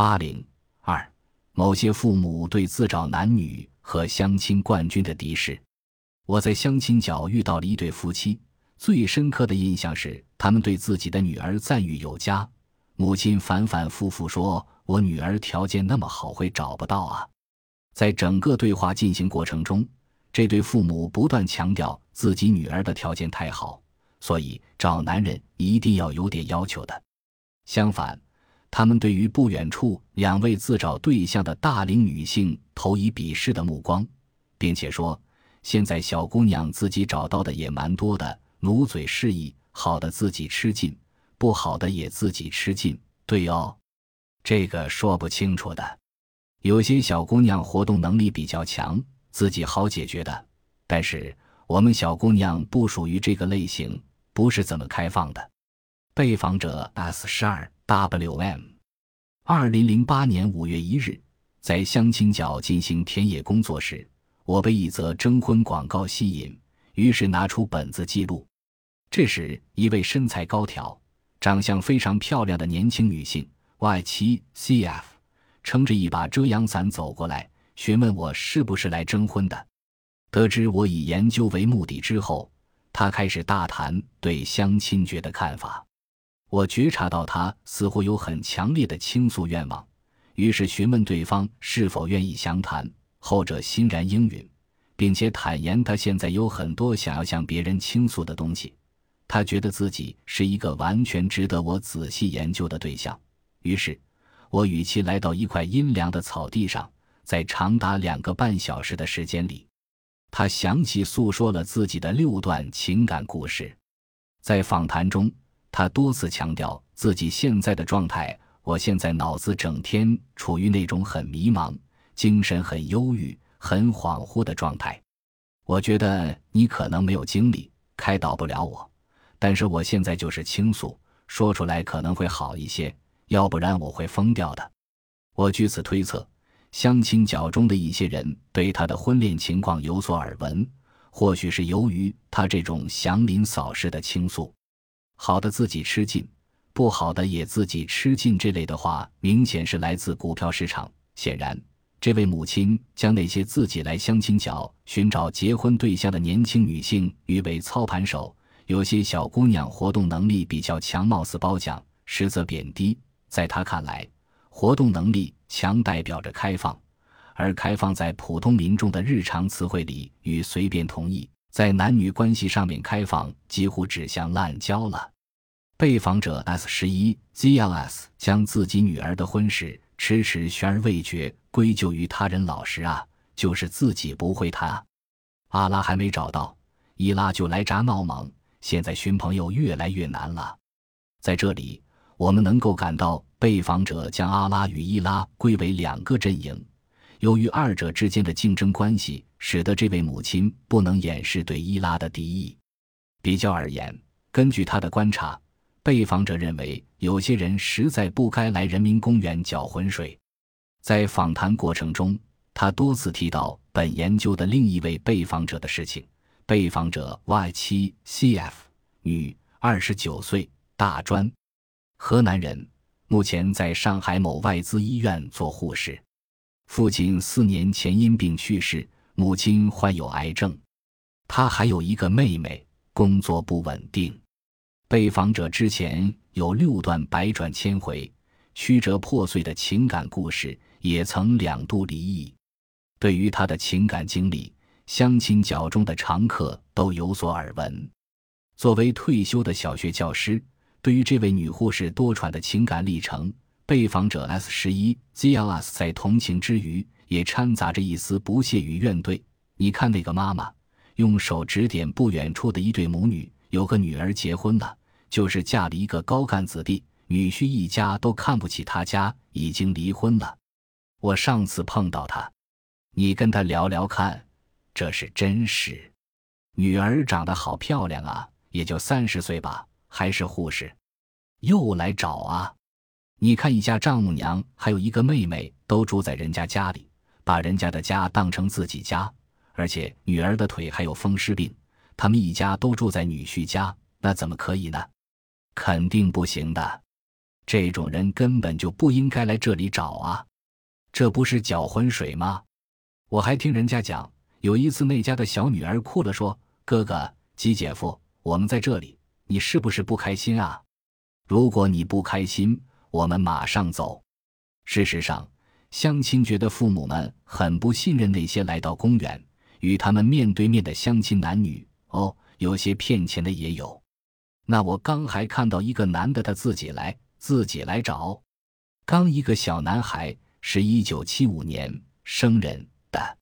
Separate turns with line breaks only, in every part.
八零二，某些父母对自找男女和相亲冠军的敌视。我在相亲角遇到了一对夫妻，最深刻的印象是他们对自己的女儿赞誉有加。母亲反反复复说：“我女儿条件那么好，会找不到啊。”在整个对话进行过程中，这对父母不断强调自己女儿的条件太好，所以找男人一定要有点要求的。相反，他们对于不远处两位自找对象的大龄女性投以鄙视的目光，并且说：“现在小姑娘自己找到的也蛮多的，努嘴示意，好的自己吃尽，不好的也自己吃尽。”对哦，这个说不清楚的。有些小姑娘活动能力比较强，自己好解决的，但是我们小姑娘不属于这个类型，不是怎么开放的。被访者 S 十二。W.M. 二零零八年五月一日，在相亲角进行田野工作时，我被一则征婚广告吸引，于是拿出本子记录。这时，一位身材高挑、长相非常漂亮的年轻女性 Y 七 C.F. 撑着一把遮阳伞走过来，询问我是不是来征婚的。得知我以研究为目的之后，她开始大谈对相亲角的看法。我觉察到他似乎有很强烈的倾诉愿望，于是询问对方是否愿意详谈。后者欣然应允，并且坦言他现在有很多想要向别人倾诉的东西。他觉得自己是一个完全值得我仔细研究的对象。于是，我与其来到一块阴凉的草地上，在长达两个半小时的时间里，他详细诉说了自己的六段情感故事。在访谈中。他多次强调自己现在的状态。我现在脑子整天处于那种很迷茫、精神很忧郁、很恍惚的状态。我觉得你可能没有精力开导不了我，但是我现在就是倾诉，说出来可能会好一些，要不然我会疯掉的。我据此推测，相亲角中的一些人对他的婚恋情况有所耳闻，或许是由于他这种祥林嫂式的倾诉。好的自己吃尽，不好的也自己吃尽。这类的话，明显是来自股票市场。显然，这位母亲将那些自己来相亲角寻找结婚对象的年轻女性誉为操盘手。有些小姑娘活动能力比较强，貌似褒奖，实则贬低。在他看来，活动能力强代表着开放，而开放在普通民众的日常词汇里与随便同意。在男女关系上面开放，几乎指向滥交了。被访者 S 十一 ZLS 将自己女儿的婚事迟迟悬而未决归咎于他人老实啊，就是自己不会谈。阿拉还没找到，伊拉就来扎闹忙。现在寻朋友越来越难了。在这里，我们能够感到被访者将阿拉与伊拉归为两个阵营。由于二者之间的竞争关系，使得这位母亲不能掩饰对伊拉的敌意。比较而言，根据他的观察，被访者认为有些人实在不该来人民公园搅浑水。在访谈过程中，他多次提到本研究的另一位被访者的事情。被访者 Y 七 CF 女，二十九岁，大专，河南人，目前在上海某外资医院做护士。父亲四年前因病去世，母亲患有癌症，他还有一个妹妹，工作不稳定。被访者之前有六段百转千回、曲折破碎的情感故事，也曾两度离异。对于他的情感经历，相亲角中的常客都有所耳闻。作为退休的小学教师，对于这位女护士多舛的情感历程。被访者 S 十一 ZLS 在同情之余，也掺杂着一丝不屑与怨怼。你看那个妈妈，用手指点不远处的一对母女，有个女儿结婚了，就是嫁了一个高干子弟，女婿一家都看不起他家，已经离婚了。我上次碰到他，你跟他聊聊看，这是真实。女儿长得好漂亮啊，也就三十岁吧，还是护士，又来找啊。你看，一家丈母娘还有一个妹妹都住在人家家里，把人家的家当成自己家，而且女儿的腿还有风湿病，他们一家都住在女婿家，那怎么可以呢？肯定不行的。这种人根本就不应该来这里找啊！这不是搅浑水吗？我还听人家讲，有一次那家的小女儿哭了，说：“哥哥，吉姐夫，我们在这里，你是不是不开心啊？如果你不开心，我们马上走。”事实上，相亲觉得父母们很不信任那些来到公园与他们面对面的相亲男女。哦，有些骗钱的也有。那我刚还看到一个男的，他自己来，自己来找。刚一个小男孩，是一九七五年生人的，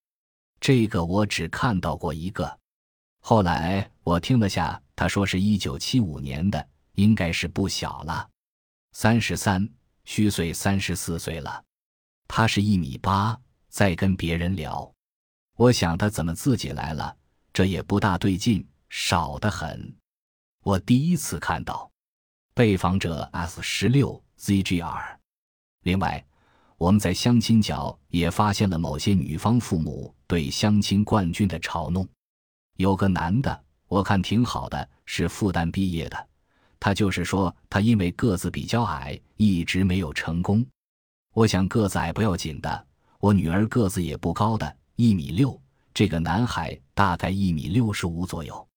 这个我只看到过一个。后来我听了下，他说是一九七五年的，应该是不小了，三十三。虚岁三十四岁了，他是一米八，在跟别人聊。我想他怎么自己来了？这也不大对劲，少得很。我第一次看到被访者 S 十六 ZGR。另外，我们在相亲角也发现了某些女方父母对相亲冠军的嘲弄。有个男的，我看挺好的，是复旦毕业的。他就是说，他因为个子比较矮，一直没有成功。我想个子矮不要紧的，我女儿个子也不高的，一米六，这个男孩大概一米六十五左右。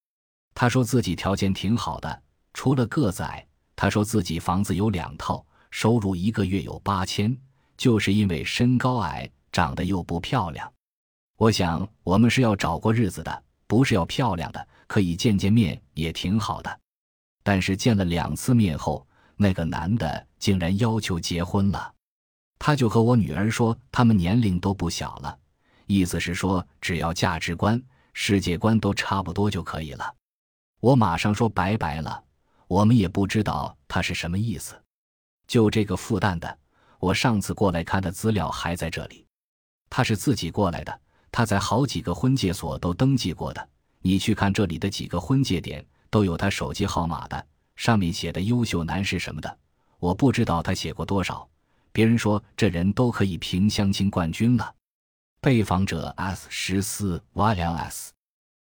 他说自己条件挺好的，除了个子矮，他说自己房子有两套，收入一个月有八千，就是因为身高矮，长得又不漂亮。我想我们是要找过日子的，不是要漂亮的，可以见见面也挺好的。但是见了两次面后，那个男的竟然要求结婚了。他就和我女儿说，他们年龄都不小了，意思是说只要价值观、世界观都差不多就可以了。我马上说拜拜了，我们也不知道他是什么意思。就这个复旦的，我上次过来看的资料还在这里。他是自己过来的，他在好几个婚介所都登记过的。你去看这里的几个婚介点。都有他手机号码的，上面写的优秀男士什么的，我不知道他写过多少。别人说这人都可以评相亲冠军了。被访者 S 十四 Y L S。